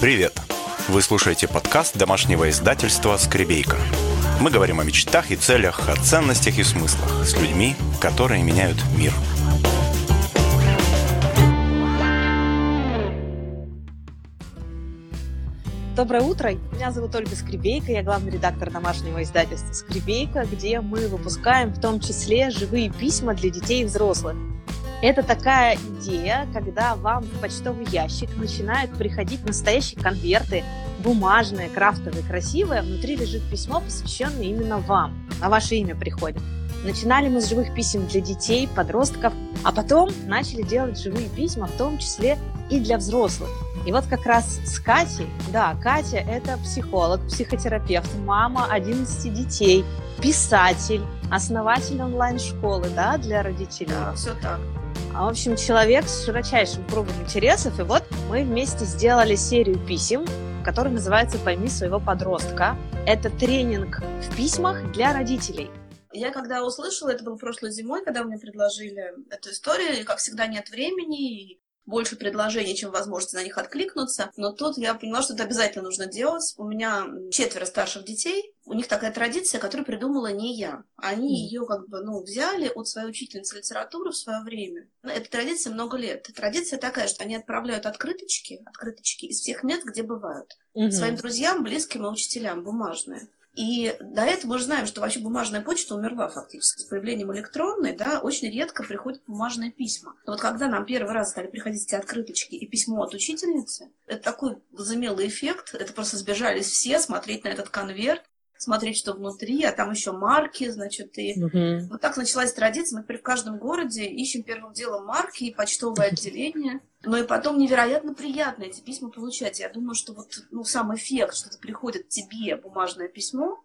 Привет! Вы слушаете подкаст домашнего издательства «Скребейка». Мы говорим о мечтах и целях, о ценностях и смыслах с людьми, которые меняют мир. Доброе утро! Меня зовут Ольга Скребейка, я главный редактор домашнего издательства «Скребейка», где мы выпускаем в том числе живые письма для детей и взрослых. Это такая идея, когда вам в почтовый ящик начинают приходить настоящие конверты, бумажные, крафтовые, красивые, а внутри лежит письмо, посвященное именно вам, на ваше имя приходит. Начинали мы с живых писем для детей, подростков, а потом начали делать живые письма, в том числе и для взрослых. И вот как раз с Катей, да, Катя – это психолог, психотерапевт, мама 11 детей, писатель, основатель онлайн-школы, да, для родителей. Да, все так. А, в общем, человек с широчайшим кругом интересов. И вот мы вместе сделали серию писем, которая называется «Пойми своего подростка». Это тренинг в письмах для родителей. Я когда услышала, это было прошлой зимой, когда мне предложили эту историю, и, как всегда, нет времени, и больше предложений, чем возможности на них откликнуться. Но тут я поняла, что это обязательно нужно делать. У меня четверо старших детей. У них такая традиция, которую придумала не я. Они mm. ее как бы, ну, взяли от своей учительницы литературы в свое время. Эта традиция много лет. Традиция такая, что они отправляют открыточки, открыточки из всех мест, где бывают. Mm-hmm. Своим друзьям, близким и учителям бумажные. И до этого мы же знаем, что вообще бумажная почта умерла фактически. С появлением электронной, да, очень редко приходят бумажные письма. Но вот когда нам первый раз стали приходить эти открыточки и письмо от учительницы, это такой возымелый эффект. Это просто сбежались все смотреть на этот конверт смотреть, что внутри, а там еще марки, значит, и угу. вот так началась традиция. Мы теперь в каждом городе ищем первым делом марки и почтовое отделение. Но и потом невероятно приятно эти письма получать. Я думаю, что вот ну, сам эффект, что приходит тебе бумажное письмо,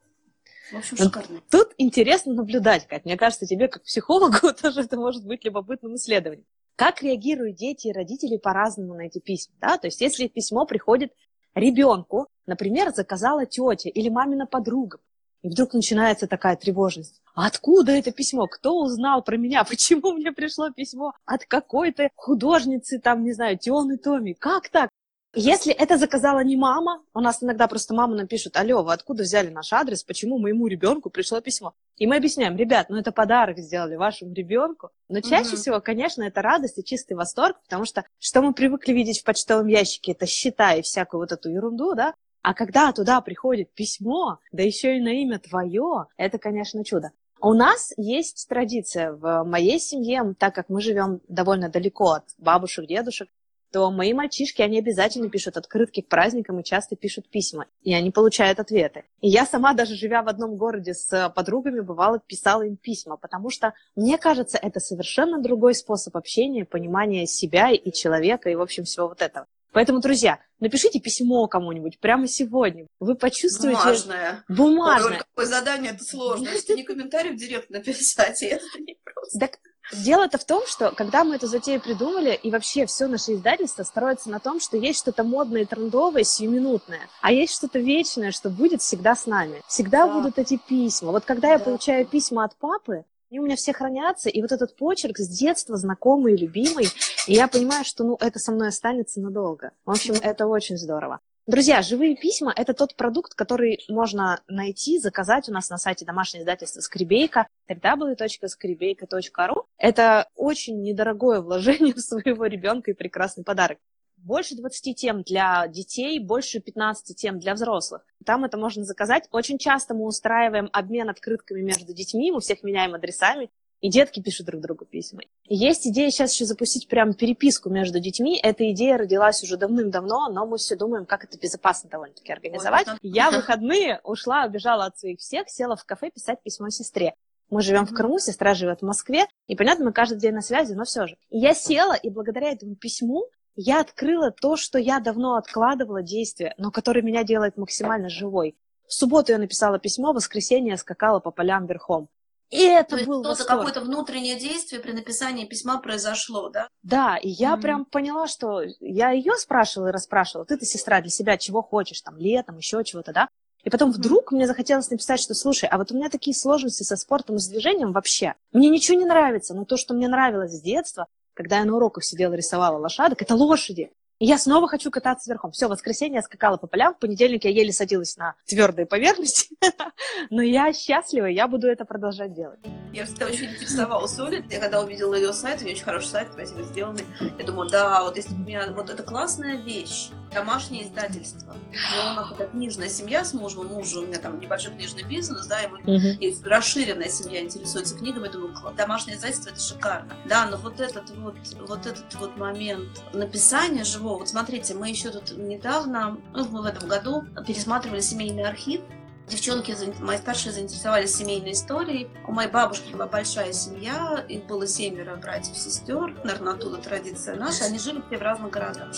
в общем, шикарно. Тут интересно наблюдать, как мне кажется, тебе как психологу тоже это может быть любопытным исследованием. Как реагируют дети и родители по-разному на эти письма, да? То есть, если письмо приходит ребенку, например, заказала тетя или мамина подруга, и вдруг начинается такая тревожность. Откуда это письмо? Кто узнал про меня? Почему мне пришло письмо от какой-то художницы, там, не знаю, Тионы Томи? Как так? Если это заказала не мама, у нас иногда просто мама напишет, алло, вы откуда взяли наш адрес, почему моему ребенку пришло письмо? И мы объясняем, ребят, ну это подарок сделали вашему ребенку. Но чаще mm всего, конечно, это радость и чистый восторг, потому что что мы привыкли видеть в почтовом ящике, это счета и всякую вот эту ерунду, да? А когда туда приходит письмо, да еще и на имя твое, это, конечно, чудо. У нас есть традиция в моей семье, так как мы живем довольно далеко от бабушек, дедушек, то мои мальчишки, они обязательно пишут открытки к праздникам и часто пишут письма, и они получают ответы. И я сама, даже живя в одном городе с подругами, бывало, писала им письма, потому что, мне кажется, это совершенно другой способ общения, понимания себя и человека, и, в общем, всего вот этого. Поэтому, друзья, напишите письмо кому-нибудь прямо сегодня. Вы почувствуете... Бумажное. Бумажное. Ой, какое задание, это сложно. Если не комментарий в директ написать, это не просто. Так Дело-то в том, что когда мы эту затею придумали, и вообще все наше издательство строится на том, что есть что-то модное, трендовое, сиюминутное, а есть что-то вечное, что будет всегда с нами. Всегда да. будут эти письма. Вот когда да. я получаю письма от папы, они у меня все хранятся, и вот этот почерк с детства знакомый и любимый, и я понимаю, что ну, это со мной останется надолго. В общем, это очень здорово. Друзья, живые письма – это тот продукт, который можно найти, заказать у нас на сайте домашнего издательства «Скребейка» www.скребейка.ру. Это очень недорогое вложение в своего ребенка и прекрасный подарок. Больше 20 тем для детей, больше 15 тем для взрослых. Там это можно заказать. Очень часто мы устраиваем обмен открытками между детьми, мы всех меняем адресами, и детки пишут друг другу письма. И есть идея сейчас еще запустить прям переписку между детьми. Эта идея родилась уже давным-давно, но мы все думаем, как это безопасно довольно-таки организовать. Ой, Я в выходные ушла, убежала от своих всех, села в кафе писать письмо сестре. Мы живем в Крыму, сестра живет в Москве, и, понятно, мы каждый день на связи, но все же. И я села, и благодаря этому письму я открыла то, что я давно откладывала действие, но которое меня делает максимально живой. В субботу я написала письмо, в воскресенье я скакала по полям верхом. И это То был что-то какое-то внутреннее действие при написании письма произошло, да? Да, и я mm-hmm. прям поняла, что я ее спрашивала и расспрашивала, ты-то, сестра, для себя чего хочешь, там, летом, еще чего-то, да? И потом mm-hmm. вдруг мне захотелось написать, что, слушай, а вот у меня такие сложности со спортом и с движением вообще. Мне ничего не нравится, но то, что мне нравилось с детства, когда я на уроках сидела, рисовала лошадок, это лошади. И я снова хочу кататься верхом. Все, в воскресенье я скакала по полям, в понедельник я еле садилась на твердые поверхности. Но я счастлива, я буду это продолжать делать. Я всегда очень интересовалась Олей. Я когда увидела ее сайт, у нее очень хороший сайт, красиво сделанный. Я думаю, да, вот если бы у меня... Вот это классная вещь. Домашнее издательство. Но у нас это книжная семья с мужем, мужу у меня там небольшой книжный бизнес, да, и, мы, uh-huh. и расширенная семья интересуется книгами. Я думаю, домашнее издательство это шикарно. Да, но вот этот вот, вот этот вот момент написания живого. Вот смотрите, мы еще тут недавно, ну, в этом году пересматривали семейный архив Девчонки, мои старшие заинтересовались семейной историей. У моей бабушки была большая семья, их было семеро братьев сестер. Наверное, оттуда традиция наша. Они жили все в разных городах.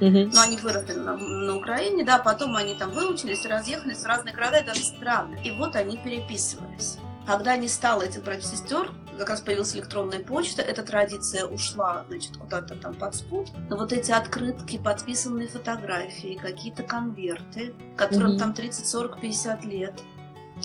Uh-huh. Но они выросли на, на Украине, да, потом они там выучились, разъехались в разные города, и даже страны. И вот они переписывались. Когда не стало этих братьев и сестер, как раз появилась электронная почта, эта традиция ушла, значит, куда-то там под спут. Но вот эти открытки, подписанные фотографии, какие-то конверты, которым mm-hmm. там 30, 40, 50 лет.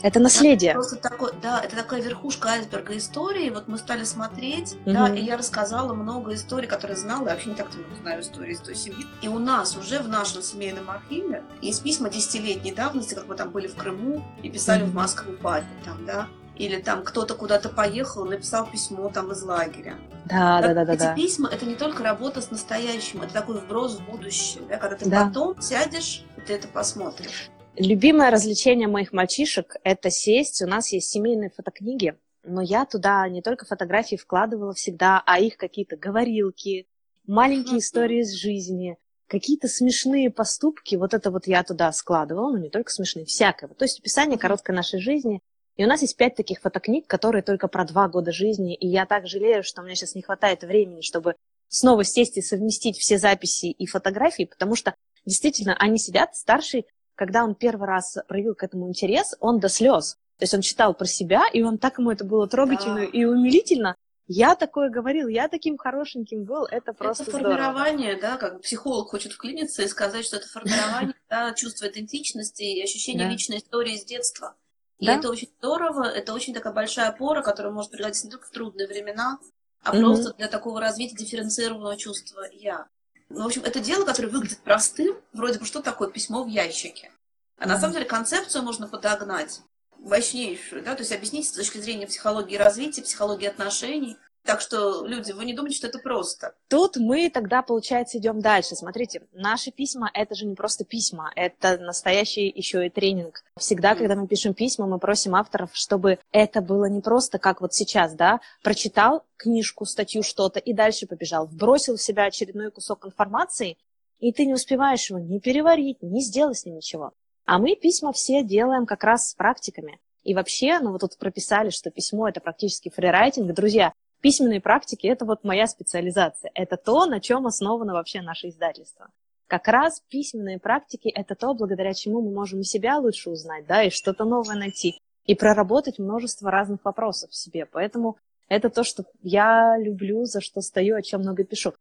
Это наследие. Это просто такой, да, это такая верхушка айсберга истории. Вот мы стали смотреть, mm-hmm. да, и я рассказала много историй, которые знала. Я вообще не так много знаю истории из той семьи. И у нас уже в нашем семейном архиве есть письма десятилетней давности, как мы там были в Крыму и писали mm-hmm. в Москву папе там, да или там кто-то куда-то поехал, написал письмо там из лагеря. Да, да, да, да. Эти да. письма это не только работа с настоящим, это такой вброс в будущее, да, когда ты да. потом сядешь и ты это посмотришь. Любимое развлечение моих мальчишек – это сесть. У нас есть семейные фотокниги, но я туда не только фотографии вкладывала всегда, а их какие-то говорилки, маленькие истории из жизни, какие-то смешные поступки. Вот это вот я туда складывала, но не только смешные, всякое. То есть описание короткой нашей жизни – и у нас есть пять таких фотокниг, которые только про два года жизни. И я так жалею, что у меня сейчас не хватает времени, чтобы снова сесть и совместить все записи и фотографии, потому что действительно они сидят, старший, когда он первый раз проявил к этому интерес, он до слез. То есть он читал про себя, и он так ему это было трогательно да. и умилительно. Я такое говорил, я таким хорошеньким был, это просто Это формирование, здорово. да, как психолог хочет вклиниться и сказать, что это формирование да, чувства идентичности и ощущения да. личной истории с детства. И да? это очень здорово, это очень такая большая опора, которая может пригодиться не только в трудные времена, а mm-hmm. просто для такого развития дифференцированного чувства «я». Ну, в общем, это дело, которое выглядит простым, вроде бы, что такое письмо в ящике. А mm-hmm. на самом деле концепцию можно подогнать мощнейшую, да, то есть объяснить с точки зрения психологии развития, психологии отношений, так что, люди, вы не думайте, что это просто. Тут мы тогда, получается, идем дальше. Смотрите, наши письма — это же не просто письма, это настоящий еще и тренинг. Всегда, mm. когда мы пишем письма, мы просим авторов, чтобы это было не просто как вот сейчас, да, прочитал книжку, статью, что-то и дальше побежал, вбросил в себя очередной кусок информации, и ты не успеваешь его ни переварить, ни сделать с ним ничего. А мы письма все делаем как раз с практиками. И вообще, ну вот тут прописали, что письмо – это практически фрирайтинг. Друзья, письменные практики – это вот моя специализация. Это то, на чем основано вообще наше издательство. Как раз письменные практики – это то, благодаря чему мы можем себя лучше узнать, да, и что-то новое найти, и проработать множество разных вопросов в себе. Поэтому это то, что я люблю, за что стою, о чем много пишу.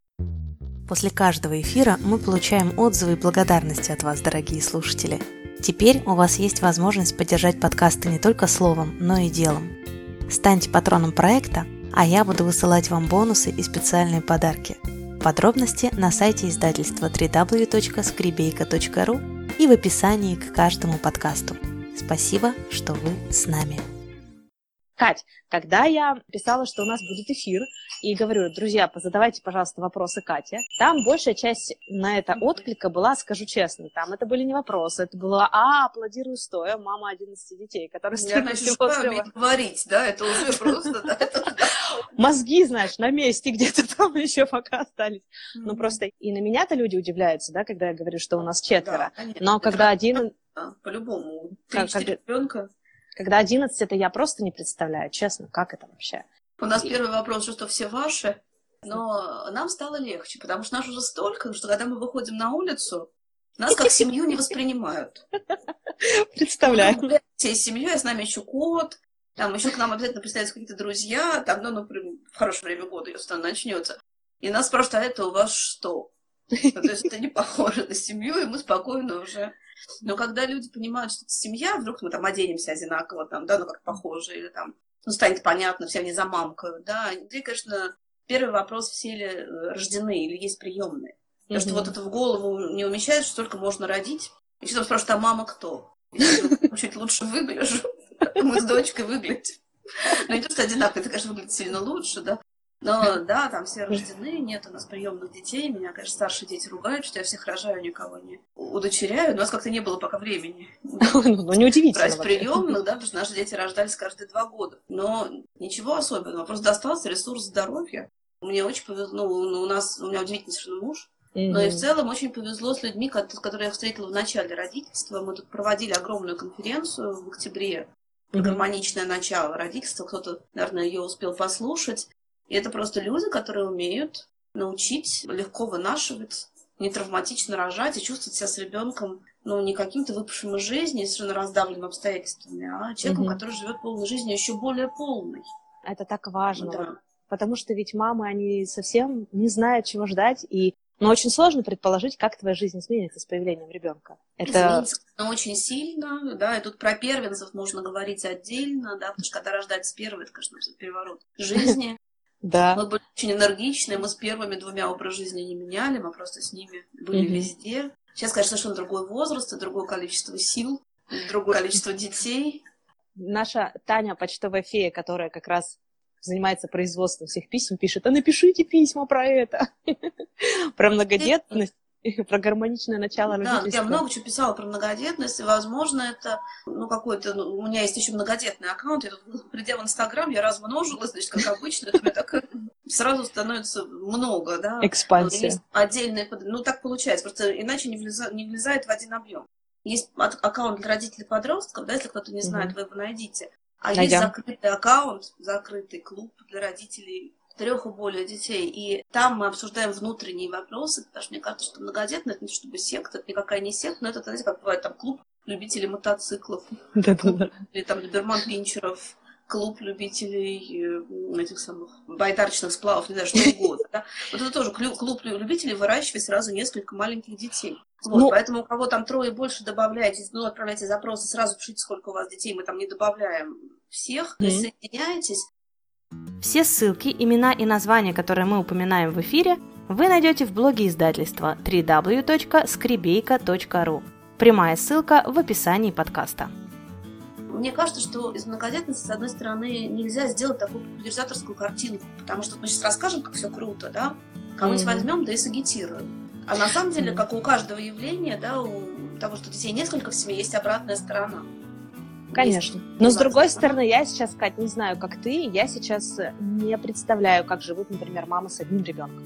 После каждого эфира мы получаем отзывы и благодарности от вас, дорогие слушатели. Теперь у вас есть возможность поддержать подкасты не только словом, но и делом. Станьте патроном проекта – а я буду высылать вам бонусы и специальные подарки. Подробности на сайте издательства www.skribейка.ru и в описании к каждому подкасту. Спасибо, что вы с нами. Кать, когда я писала, что у нас будет эфир, и говорю, друзья, позадавайте, пожалуйста, вопросы Кате, там большая часть на это отклика была, скажу честно, там это были не вопросы, это было, а, аплодирую стоя, мама 11 детей, которые Я начну говорить, да, это уже просто, мозги, знаешь, на месте где-то там еще пока остались. Ну, просто и на меня-то люди удивляются, да, когда я говорю, что у нас четверо. Но когда один... По-любому. Три-четыре ребенка. Когда одиннадцать, это я просто не представляю, честно, как это вообще. У нас первый вопрос, что все ваши, но нам стало легче, потому что нас уже столько, что когда мы выходим на улицу, нас как семью не воспринимают. Представляю. Всей семьей, а с нами еще кот, там еще к нам обязательно представятся какие-то друзья, там, ну, ну, в хорошее время года, если там начнется. И нас спрашивают, а это у вас что? Ну, то есть это не похоже на семью, и мы спокойно уже. Но когда люди понимают, что это семья, вдруг мы там оденемся одинаково, там, да, ну как похоже, или там, ну, станет понятно, все они замамкают, да. И, конечно, первый вопрос, все ли э, рождены или есть приемные. Потому что вот это в голову не умещается, что только можно родить. И там спрашивают, а мама кто? Я чуть лучше выгляжу. Мы с дочкой выглядим. Ну, не то, что одинаково, это, конечно, выглядит сильно лучше, да. Но да, там все рождены, нет у нас приемных детей. Меня, конечно, старшие дети ругают, что я всех рожаю, никого не удочеряю. У нас как-то не было пока времени. Ну, неудивительно. Брать приемных, да, потому что наши дети рождались каждые два года. Но ничего особенного. Просто достался ресурс здоровья. Мне очень повезло, ну, у нас, у меня удивительный совершенно муж. Но и в целом очень повезло с людьми, которые я встретила в начале родительства. Мы тут проводили огромную конференцию в октябре гармоничное начало родительства. Кто-то, наверное, ее успел послушать. И это просто люди, которые умеют научить легко вынашивать, не травматично рожать и чувствовать себя с ребенком ну, не каким-то выпавшим из жизни, совершенно раздавленным обстоятельствами, а человеком, угу. который живет полной жизнью, еще более полной. Это так важно. Да. Потому что ведь мамы, они совсем не знают, чего ждать, и но очень сложно предположить, как твоя жизнь изменится с появлением ребенка. Это изменится очень сильно, да, и тут про первенцев можно говорить отдельно, да, потому что когда рождается первый, это, конечно, переворот жизни. Да. Мы были очень энергичные, мы с первыми двумя образ жизни не меняли, мы просто с ними были mm-hmm. везде. Сейчас, конечно, совершенно другой возраст, и другое количество сил, другое количество детей. Наша Таня, почтовая фея, которая как раз занимается производством всех писем, пишет, а напишите письма про это, про многодетность про гармоничное начало родительства. Да, я много чего писала про многодетность, и, возможно, это, ну, какой-то, ну, у меня есть еще многодетный аккаунт, я тут, придя в Инстаграм, я размножилась, значит, как обычно, это так сразу становится много, да. Экспансия. Есть отдельные, ну, так получается, просто иначе не, влеза, не влезает в один объем. Есть аккаунт для родителей подростков, да, если кто-то не знает, mm-hmm. вы его найдите. А Найдем. есть закрытый аккаунт, закрытый клуб для родителей трех и более детей. И там мы обсуждаем внутренние вопросы, потому что мне кажется, что многодетная это не чтобы секта, это никакая не секта, но это, знаете, как бывает там клуб любителей мотоциклов. Или там Доберман Пинчеров, клуб любителей э, этих самых байдарочных сплавов, не знаю, что угодно. Да? Вот это тоже клуб любителей выращивать сразу несколько маленьких детей. Вот, ну, поэтому у кого там трое больше добавляете, ну, отправляйте запросы, сразу пишите, сколько у вас детей, мы там не добавляем всех, mm-hmm. присоединяйтесь. Все ссылки, имена и названия, которые мы упоминаем в эфире, вы найдете в блоге издательства www.skribейка.ru. Прямая ссылка в описании подкаста. Мне кажется, что из многодетности, с одной стороны, нельзя сделать такую популяризаторскую картинку, потому что мы сейчас расскажем, как все круто, да, кого-нибудь mm-hmm. возьмем, да и сагитируем. А на самом деле, как у каждого явления, да, у того, что детей несколько в семье, есть обратная сторона. Конечно. Но с другой стороны, я сейчас, Кать, не знаю, как ты, я сейчас не представляю, как живут, например, мамы с одним ребенком.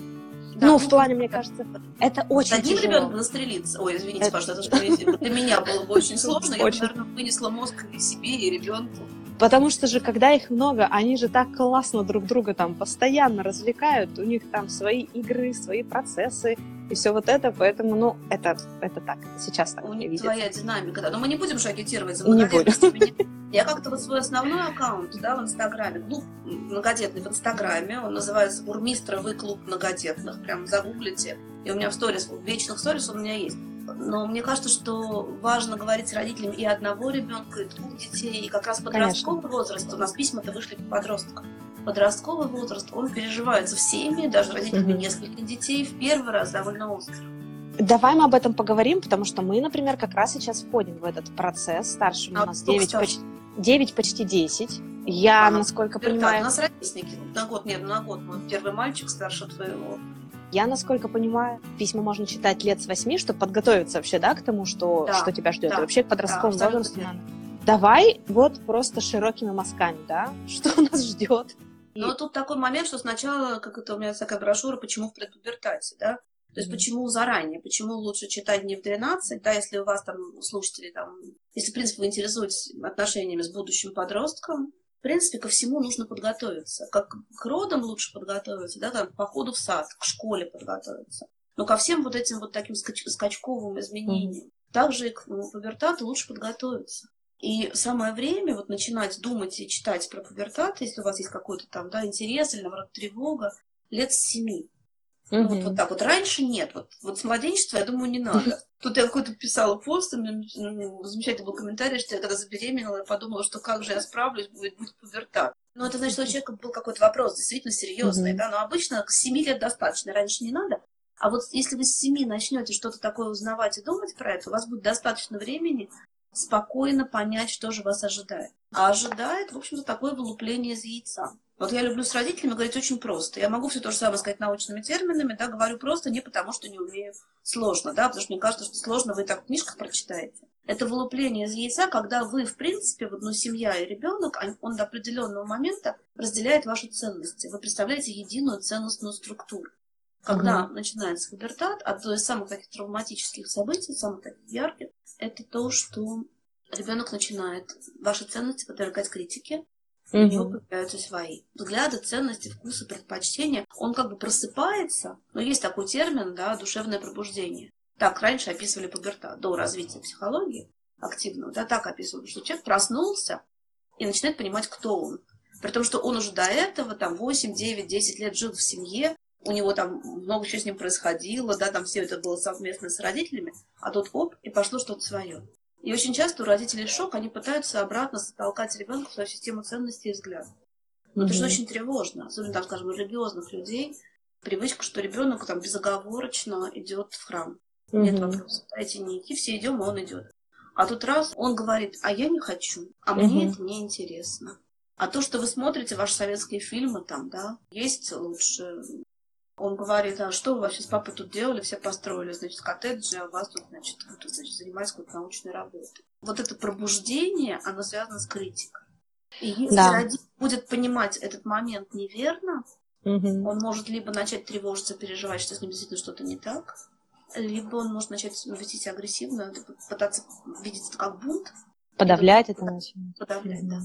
Да, ну, ну, в плане, мне кажется, это очень С одним ребенком настрелиться. Ой, извините, это... пожалуйста, это что для меня было бы очень сложно. Я бы, наверное, вынесла мозг и себе, и ребенку. Потому что же, когда их много, они же так классно друг друга там постоянно развлекают, у них там свои игры, свои процессы, и все вот это, поэтому, ну, это, это так, это сейчас так У них твоя динамика, да, но мы не будем же агитировать за многодетность. Я как-то вот свой основной аккаунт, да, в Инстаграме, клуб многодетный в Инстаграме, он называется «Бурмистровый клуб многодетных», прям загуглите, и у меня в сторис, в вечных сторис у меня есть. Но мне кажется, что важно говорить с родителями и одного ребенка, и двух детей, и как раз подростковый возраст, у нас письма-то вышли по подросткам подростковый возраст, он переживается всеми, даже родителями mm-hmm. нескольких детей, в первый раз довольно остро. Давай мы об этом поговорим, потому что мы, например, как раз сейчас входим в этот процесс. Старшему а у нас 9 почти, 9 почти 10. Я, а, насколько понимаю... Да, у нас ровесники. На год, нет, на год. Вот первый мальчик старше твоего. Я, насколько понимаю, письма можно читать лет с 8, чтобы подготовиться вообще, да, к тому, что, да, что тебя ждет. Да, вообще к подростковому да, возрасту. Давай вот просто широкими мазками, да, что нас ждет. Но тут такой момент, что сначала, как это у меня такая брошюра, почему в предпубертате, да? То есть почему заранее, почему лучше читать не в 12, да, если у вас там слушатели там, если, в принципе, вы интересуетесь отношениями с будущим подростком, в принципе, ко всему нужно подготовиться. Как к родам лучше подготовиться, да, как к походу в сад, к школе подготовиться. Но ко всем вот этим вот таким скач- скачковым изменениям. Mm-hmm. Также и к ну, пубертату лучше подготовиться. И самое время вот начинать думать и читать про пубертат, если у вас есть какой-то там да, интерес или, наоборот, тревога, лет с семи. Mm-hmm. Ну, вот, вот так вот. Раньше нет. Вот, вот с младенчества, я думаю, не надо. Тут я какой-то писала пост, и ну, замечательный был комментарий, что я когда забеременела, я подумала, что как же я справлюсь, будет, будет пубертат. Ну, это значит, что у человека был какой-то вопрос действительно серьезный, mm-hmm. да, но обычно к 7 лет достаточно, раньше не надо. А вот если вы с семи начнете что-то такое узнавать и думать про это, у вас будет достаточно времени спокойно понять, что же вас ожидает. А ожидает, в общем-то, такое вылупление из яйца. Вот я люблю с родителями говорить очень просто. Я могу все то же самое сказать научными терминами, да, говорю просто не потому, что не умею сложно, да, потому что мне кажется, что сложно вы так в книжках прочитаете. Это вылупление из яйца, когда вы, в принципе, вот, ну, семья и ребенок, он до определенного момента разделяет ваши ценности. Вы представляете единую ценностную структуру. Когда угу. начинается пубертат, одно из самых таких травматических событий, самых таких ярких, это то, что ребенок начинает ваши ценности подвергать критике, у него появляются свои взгляды, ценности, вкусы, предпочтения. Он как бы просыпается, но есть такой термин, да, душевное пробуждение. Так раньше описывали пубертат до развития психологии активного, да, так описывали, что человек проснулся и начинает понимать, кто он. При том, что он уже до этого, там, 8, 9, 10 лет жил в семье, у него там много чего с ним происходило, да, там все это было совместно с родителями, а тут оп, и пошло что-то свое. И очень часто у родителей шок, они пытаются обратно затолкать ребенка в свою систему ценностей и взглядов. Но mm-hmm. это же очень тревожно, особенно, там, скажем, у религиозных людей. Привычка, что ребенок там безоговорочно идет в храм. Mm-hmm. Нет вопросов. Не идти, все идем, и он идет. А тут раз он говорит, а я не хочу, а мне mm-hmm. это не интересно. А то, что вы смотрите ваши советские фильмы, там, да, есть лучше он говорит, а что вы вообще с папой тут делали? Все построили, значит, коттеджи, а у вас тут, значит, вот, значит занимались какой-то научной работой. Вот это пробуждение, оно связано с критикой. И если да. родитель будет понимать этот момент неверно, угу. он может либо начать тревожиться, переживать, что с ним действительно что-то не так, либо он может начать вести себя агрессивно, пытаться видеть это как бунт. Подавлять это начинать. Подавлять, угу. да.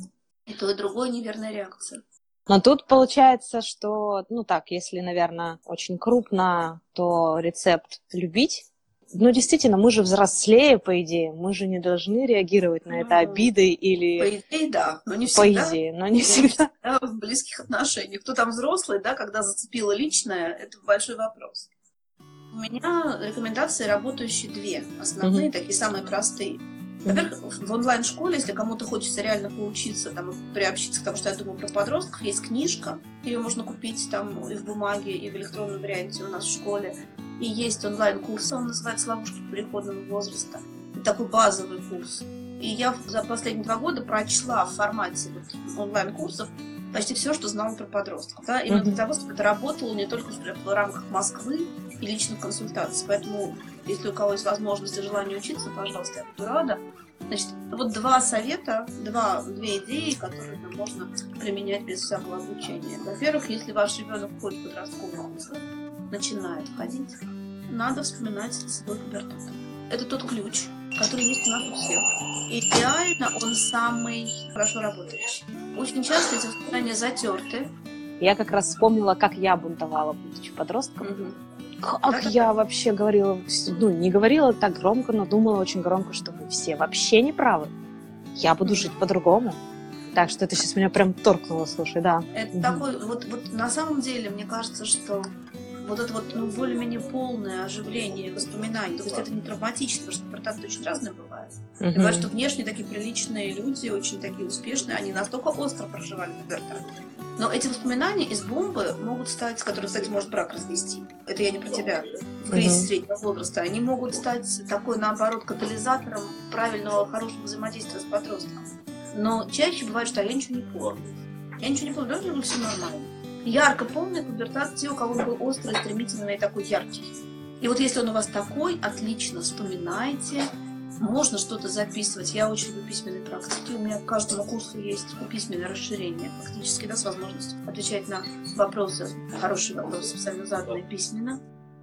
И то, и другое неверная реакция. Но тут получается, что, ну так, если, наверное, очень крупно, то рецепт любить. Ну, действительно, мы же взрослее, по идее. Мы же не должны реагировать на это обидой или... По идее, да, но не всегда. По идее, но не всегда. В близких отношениях. Кто там взрослый, да, когда зацепило личное, это большой вопрос. У меня рекомендации работающие две. Основные, mm-hmm. такие самые простые. Во-первых, в онлайн-школе, если кому-то хочется реально поучиться, там, приобщиться к тому, что я думаю про подростков, есть книжка, ее можно купить там и в бумаге, и в электронном варианте у нас в школе. И есть онлайн-курс, он называется «Ловушки переходного возраста». Это такой базовый курс. И я за последние два года прочла в формате вот онлайн-курсов почти все, что знала про подростков. Да? Именно для того, чтобы это работало не только в рамках Москвы и личных консультаций. Поэтому если у кого есть возможность и желание учиться, пожалуйста, я буду рада. Значит, вот два совета, два, две идеи, которые там можно применять без всякого обучения. Во-первых, если ваш ребенок ходит в подростковый возраст, начинает ходить, надо вспоминать свой пубертат. Это тот ключ, который есть у нас у всех. Идеально он самый хорошо работающий. Очень часто эти воспоминания затерты. Я как раз вспомнила, как я бунтовала, будучи подростком. Угу. Как я вообще говорила, ну, не говорила так громко, но думала очень громко, что вы все вообще не правы. Я буду жить по-другому. Так что это сейчас меня прям торкнуло, слушай, да. Это угу. такой, вот, вот на самом деле, мне кажется, что вот это вот ну, более-менее полное оживление воспоминаний, то есть это не травматично, потому что портаты очень разные бывают. Uh-huh. Бывает, что внешне такие приличные люди, очень такие успешные, они настолько остро проживали пубертат, но эти воспоминания из бомбы могут стать, которые, кстати, может брак разнести. Это я не про тебя. В кризисе uh-huh. среднего возраста. Они могут стать такой, наоборот, катализатором правильного, хорошего взаимодействия с подростком. Но чаще бывает, что я ничего не помню. Я ничего не помню, даже все нормально. Ярко помню пубертат те, у кого он был острый, стремительный и такой яркий. И вот если он у вас такой, отлично вспоминайте, можно что-то записывать. Я очень люблю письменные практики. У меня к каждому курсу есть письменное расширение, фактически, да, с возможностью отвечать на вопросы, хорошие вопросы, специально заданные письменно.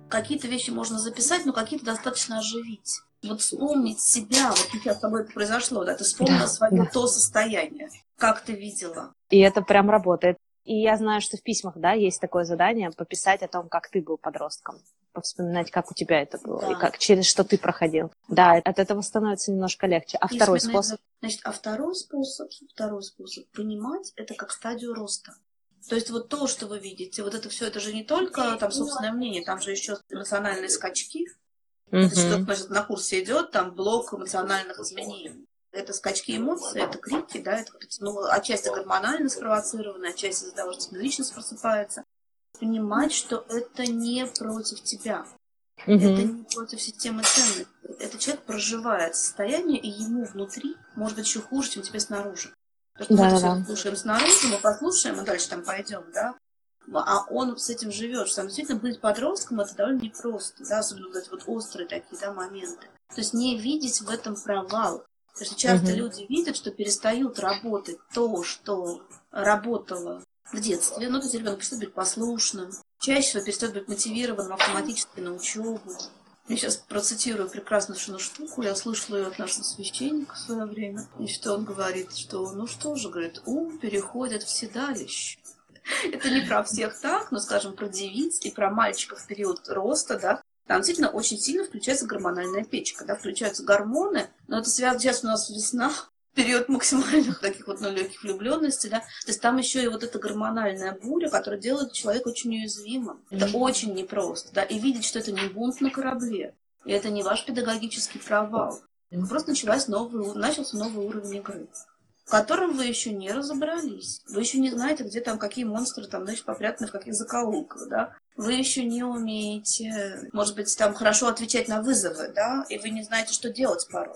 Какие-то вещи можно записать, но какие-то достаточно оживить. Вот вспомнить себя, вот сейчас с тобой это произошло, да, ты вспомнила да, свое да. то состояние, как ты видела. И это прям работает. И я знаю, что в письмах, да, есть такое задание пописать о том, как ты был подростком вспоминать, как у тебя это было, да. и как через что ты проходил. Да, от этого становится немножко легче. А Письменный, второй способ? Значит, а второй способ, второй способ понимать это как стадию роста. То есть вот то, что вы видите, вот это все, это же не только там собственное мнение, там же еще эмоциональные скачки. Mm-hmm. Это что значит, на курсе идет там блок эмоциональных изменений. Это скачки эмоций, это крики, да, это ну, отчасти гормонально спровоцированное, отчасти из-за того, что личность просыпается понимать, что это не против тебя. Угу. Это не против системы ценностей. Этот человек проживает состояние, и ему внутри может быть еще хуже, чем тебе снаружи. Потому что да, мы да. слушаем снаружи, мы послушаем, и дальше там пойдем, да. А он с этим живет, что действительно быть подростком это довольно непросто, да, особенно вот эти вот острые такие, да, моменты. То есть не видеть в этом провал. Потому что часто угу. люди видят, что перестают работать то, что работало в детстве. Ну, то есть ребенок перестает быть послушным, чаще всего перестает быть мотивированным автоматически на учебу. Я сейчас процитирую прекрасную штуку. Я слышала ее от нашего священника в свое время. И что он говорит, что, ну что же, говорит, ум переходит в седалище. Это не про всех так, но, скажем, про девиц и про мальчиков в период роста, да, там действительно очень сильно включается гормональная печка, да, включаются гормоны, но это связано, сейчас у нас весна, период максимальных таких вот ну, легких влюбленностей, да, то есть там еще и вот эта гормональная буря, которая делает человека очень уязвимым. Это mm-hmm. очень непросто, да, и видеть, что это не бунт на корабле, и это не ваш педагогический провал. Mm-hmm. Просто началась новый, начался новый уровень игры в котором вы еще не разобрались. Вы еще не знаете, где там какие монстры там, значит, попрятаны в каких закоулках, да. Вы еще не умеете, может быть, там хорошо отвечать на вызовы, да, и вы не знаете, что делать порой.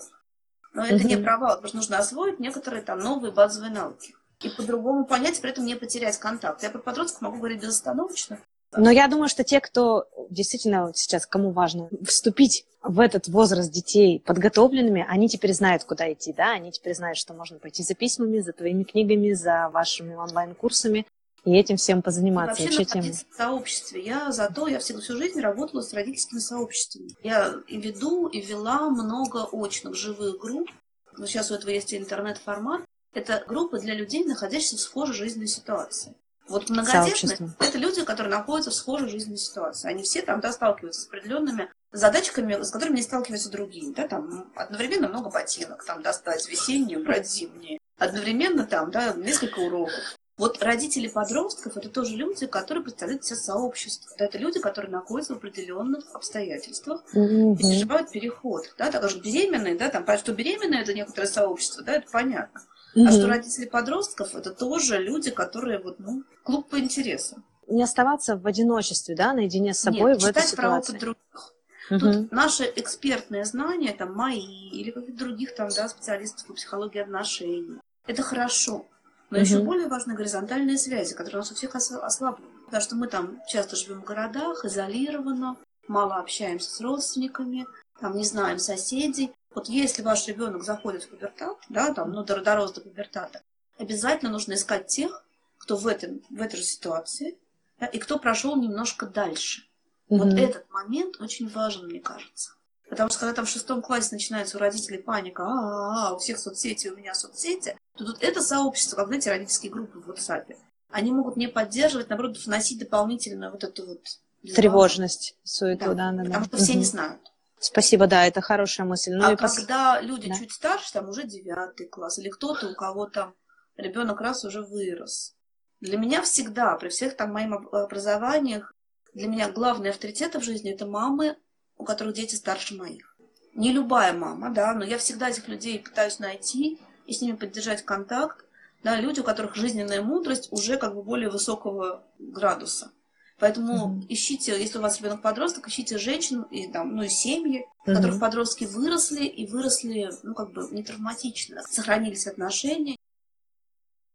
Но это не провал, потому что нужно освоить некоторые там новые базовые навыки. И по-другому понять, при этом не потерять контакт. Я про подростков могу говорить безостановочно, но я думаю, что те, кто действительно сейчас, кому важно вступить в этот возраст детей подготовленными, они теперь знают, куда идти, да, они теперь знают, что можно пойти за письмами, за твоими книгами, за вашими онлайн-курсами, и этим всем позаниматься. И вообще находиться в сообществе. Я зато, я всю, всю жизнь работала с родительскими сообществами. Я и веду, и вела много очных живых групп. Но сейчас у этого есть интернет-формат. Это группы для людей, находящихся в схожей жизненной ситуации. Вот многодетные – это люди, которые находятся в схожей жизненной ситуации. Они все там да, сталкиваются с определенными задачками, с которыми не сталкиваются другие. Да, там одновременно много ботинок, там достать весенние, брать зимние. Одновременно там, да, несколько уроков. Вот родители подростков – это тоже люди, которые представляют себя сообщество. Да, это люди, которые находятся в определенных обстоятельствах mm-hmm. и переживают переход. Да, так же беременные, да, там, что беременные – это некоторое сообщество, да, это понятно. Mm-hmm. А что родители подростков это тоже люди, которые вот, ну, клуб по интересам. Не оставаться в одиночестве, да, наедине с собой Нет, в этой ситуации. про опыт других. Угу. Тут наши экспертные знания, там, мои или каких-то других там, да, специалистов по психологии отношений, это хорошо. Но угу. еще более важны горизонтальные связи, которые у нас у всех ослаблены. Потому что мы там часто живем в городах, изолированно, мало общаемся с родственниками, там не знаем соседей. Вот если ваш ребенок заходит в пубертат, да, там, ну, дорос до пубертата, обязательно нужно искать тех, кто в, этом, в этой же ситуации, да, и кто прошел немножко дальше. Mm-hmm. Вот этот момент очень важен, мне кажется. Потому что когда там в шестом классе начинается у родителей паника, а, у всех соцсети, у меня соцсети, то тут это сообщество, как, знаете, родительские группы в WhatsApp, они могут не поддерживать, наоборот, вносить дополнительную вот эту вот... Тревожность, суету, да, да, да. Потому что все не знают. Спасибо, да, это хорошая мысль. Ну, а когда пос... люди да. чуть старше, там уже девятый класс, или кто-то, у кого там ребенок раз уже вырос. Для меня всегда, при всех там моих образованиях, для меня главный авторитет в жизни это мамы, у которых дети старше моих. Не любая мама, да, но я всегда этих людей пытаюсь найти и с ними поддержать контакт. Да, люди, у которых жизненная мудрость уже как бы более высокого градуса. Поэтому mm-hmm. ищите, если у вас ребенок подросток, ищите женщин и там, ну и семьи, mm-hmm. в которых подростки выросли и выросли, ну как бы не травматично, сохранились отношения.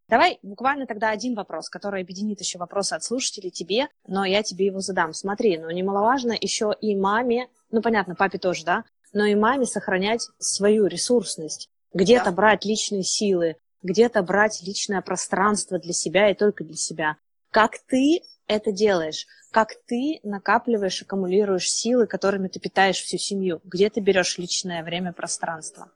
Давай буквально тогда один вопрос, который объединит еще вопросы от слушателей тебе, но я тебе его задам. Смотри, ну немаловажно еще и маме, ну понятно, папе тоже, да, но и маме сохранять свою ресурсность, где-то да. брать личные силы, где-то брать личное пространство для себя и только для себя. Как ты это делаешь? Как ты накапливаешь, аккумулируешь силы, которыми ты питаешь всю семью? Где ты берешь личное время, пространство?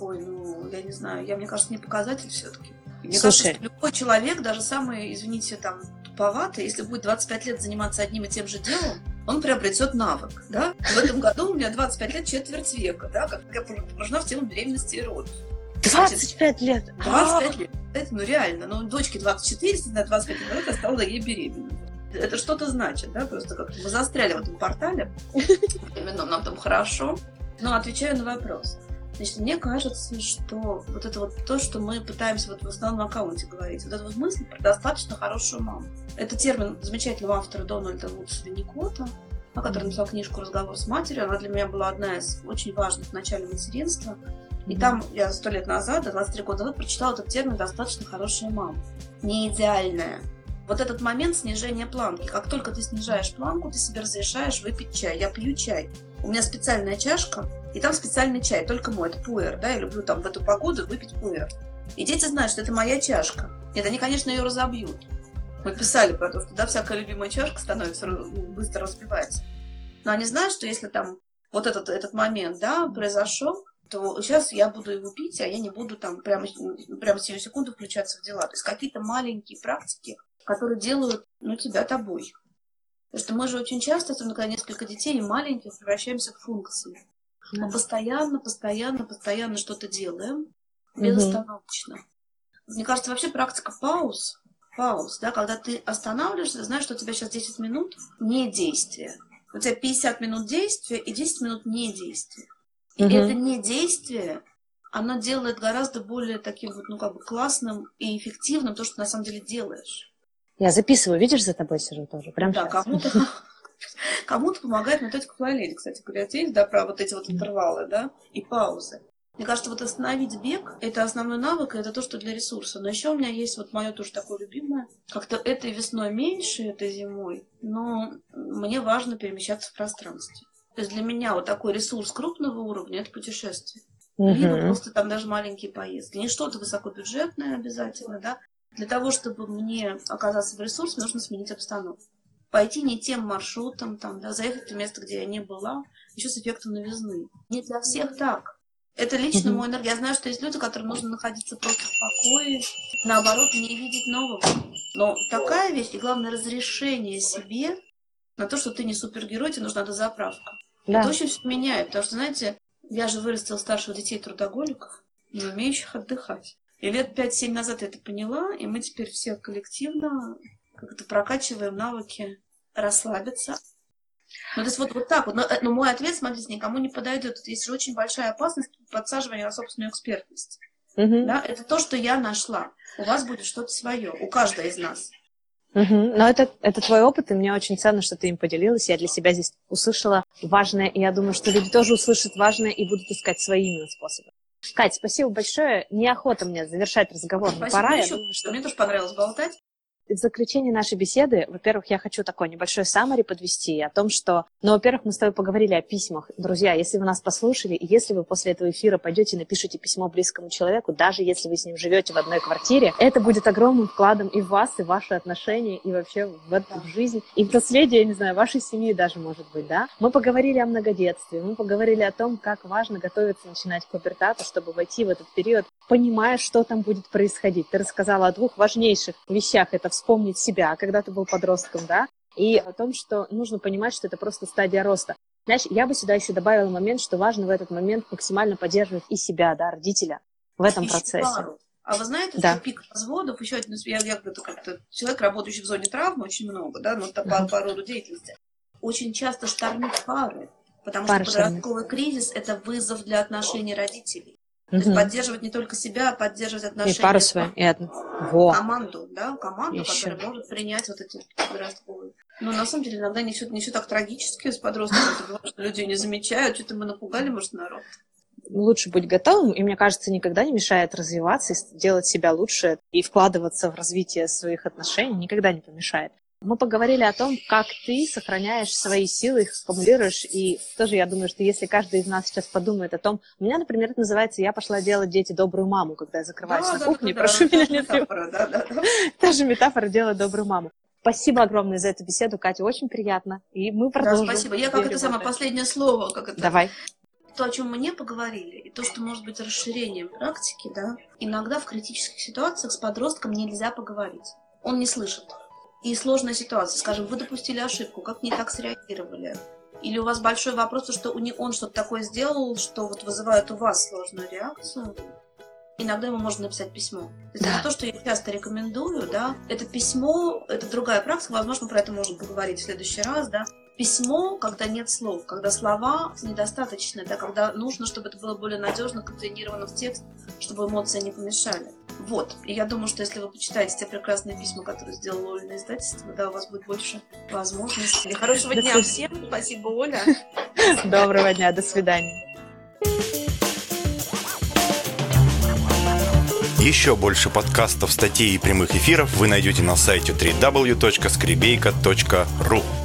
Ой, ну, я не знаю, я, мне кажется, не показатель все-таки. Мне Слушай. кажется, любой человек, даже самый, извините, там, туповатый, если будет 25 лет заниматься одним и тем же делом, он приобретет навык, да? В этом году у меня 25 лет, четверть века, да, как я погружена в тему беременности и родов. 25 лет? 25 лет. Это, ну, реально. Ну, дочке 24, на 25 лет я стала ей беременной. Это что-то значит, да? Просто как мы застряли в этом портале. Именно нам там хорошо. Но отвечаю на вопрос. Значит, мне кажется, что вот это вот то, что мы пытаемся вот в основном аккаунте говорить, вот эта вот мысль про достаточно хорошую маму. Это термин замечательного автора Дональда Лутса Винникота. который написал книжку «Разговор с матерью». Она для меня была одна из очень важных в начале материнства. И там я сто лет назад, 23 года назад, прочитала этот термин «достаточно хорошая мама». Не идеальная. Вот этот момент снижения планки. Как только ты снижаешь планку, ты себе разрешаешь выпить чай. Я пью чай. У меня специальная чашка, и там специальный чай, только мой, это пуэр, да, я люблю там в эту погоду выпить пуэр. И дети знают, что это моя чашка. Нет, они, конечно, ее разобьют. Мы писали про то, что да, всякая любимая чашка становится, быстро разбивается. Но они знают, что если там вот этот, этот момент, да, произошел, то сейчас я буду его пить, а я не буду там прямо, прямо сию секунду включаться в дела. То есть какие-то маленькие практики, которые делают, ну, тебя тобой. Потому что мы же очень часто, особенно когда несколько детей и маленьких, превращаемся в функции. Мы постоянно, постоянно, постоянно что-то делаем безостановочно. Угу. Мне кажется, вообще практика пауз, пауз, да, когда ты останавливаешься, знаешь, что у тебя сейчас 10 минут не действия. У тебя 50 минут действия и 10 минут не действия. И угу. это не действие, оно делает гораздо более таким вот, ну, как бы классным и эффективным то, что ты на самом деле делаешь. Я записываю, видишь, за тобой сижу тоже. Прям да, кому-то кому-то помогает методика Флайледи, кстати говоря, есть, да, про вот эти вот интервалы, да, и паузы. Мне кажется, вот остановить бег – это основной навык, и это то, что для ресурса. Но еще у меня есть вот мое тоже такое любимое. Как-то этой весной меньше, этой зимой, но мне важно перемещаться в пространстве. То есть для меня вот такой ресурс крупного уровня – это путешествие. Угу. Либо просто там даже маленькие поездки. Не что-то высокобюджетное обязательно, да, для того, чтобы мне оказаться в ресурсе, нужно сменить обстановку. Пойти не тем маршрутом, там, да, заехать в место, где я не была, еще с эффектом новизны. Не для всех так. Это лично mm-hmm. мой энергия. Я знаю, что есть люди, которым нужно находиться просто в покое, наоборот, не видеть нового. Но такая вещь, и главное, разрешение себе на то, что ты не супергерой, тебе нужна дозаправка. Да. Это очень все меняет, потому что, знаете, я же вырастила старших детей трудоголиков, не умеющих отдыхать. И лет 5-7 назад я это поняла, и мы теперь все коллективно как-то прокачиваем навыки расслабиться. Ну, то есть вот, вот так вот. Но, э, но мой ответ, смотрите, никому не подойдет. Есть же очень большая опасность подсаживания на собственную экспертность. Угу. Да? Это то, что я нашла. У вас будет что-то свое, у каждой из нас. Угу. Но это, это твой опыт, и мне очень ценно, что ты им поделилась. Я для себя здесь услышала важное, и я думаю, что люди тоже услышат важное и будут искать свои именно способы. Кать, спасибо большое. Неохота мне завершать разговор, но пора. Я думаю, что... Мне тоже понравилось болтать. В заключение нашей беседы, во-первых, я хочу такой небольшой саммари подвести о том, что, ну, во-первых, мы с тобой поговорили о письмах. Друзья, если вы нас послушали, и если вы после этого эфира пойдете и напишите письмо близкому человеку, даже если вы с ним живете в одной квартире, это будет огромным вкладом и в вас, и в ваши отношения, и вообще в, эту в жизнь, и в наследие, я не знаю, вашей семьи даже, может быть, да. Мы поговорили о многодетстве, мы поговорили о том, как важно готовиться начинать пубертату, чтобы войти в этот период, понимая, что там будет происходить. Ты рассказала о двух важнейших вещах. Это вспомнить себя, когда ты был подростком, да, и о том, что нужно понимать, что это просто стадия роста. Знаешь, я бы сюда еще добавила момент, что важно в этот момент максимально поддерживать и себя, да, родителя в этом процессе. А вы знаете, да. что пик разводов, еще один, я, я как-то человек, работающий в зоне травмы, очень много, да, ну, по, по роду деятельности, очень часто штормит пары, потому Пары что подростковый кризис – это вызов для отношений родителей. То есть поддерживать не только себя, а поддерживать отношения. И пару свою, и одну. Во. Команду, да, команду, Еще. которая может принять вот эти подростковые. Но на самом деле иногда не все, не все так трагически с подростками, что люди не замечают, что-то мы напугали, может, народ. Лучше быть готовым, и мне кажется, никогда не мешает развиваться и делать себя лучше и вкладываться в развитие своих отношений, никогда не помешает. Мы поговорили о том, как ты сохраняешь свои силы, их аккумулируешь. И тоже я думаю, что если каждый из нас сейчас подумает о том... У меня, например, это называется «Я пошла делать дети добрую маму», когда я закрываюсь да, на да, кухне. Да, Прошу да, меня не метафора, да, да, да. Та же метафора «делать добрую маму». Спасибо огромное за эту беседу, Катя, очень приятно. И мы продолжим. Да, спасибо. Я как это самое последнее слово, как это... Давай. То, о чем мы не поговорили, и то, что может быть расширением практики, да, иногда в критических ситуациях с подростком нельзя поговорить. Он не слышит и сложная ситуация. Скажем, вы допустили ошибку, как не так среагировали? Или у вас большой вопрос, что он что-то такое сделал, что вот вызывает у вас сложную реакцию? Иногда ему можно написать письмо. То есть да. это то, что я часто рекомендую, да. Это письмо, это другая практика, возможно, про это можно поговорить в следующий раз, да. Письмо, когда нет слов, когда слова недостаточно, да, когда нужно, чтобы это было более надежно контейнировано в текст, чтобы эмоции не помешали. Вот. И я думаю, что если вы почитаете те прекрасные письма, которые сделала Оля на издательство, да, у вас будет больше возможностей. Хорошего дня всем. Спасибо, Оля. Доброго дня. До свидания. Еще больше подкастов, статей и прямых эфиров вы найдете на сайте www.skribeyka.ru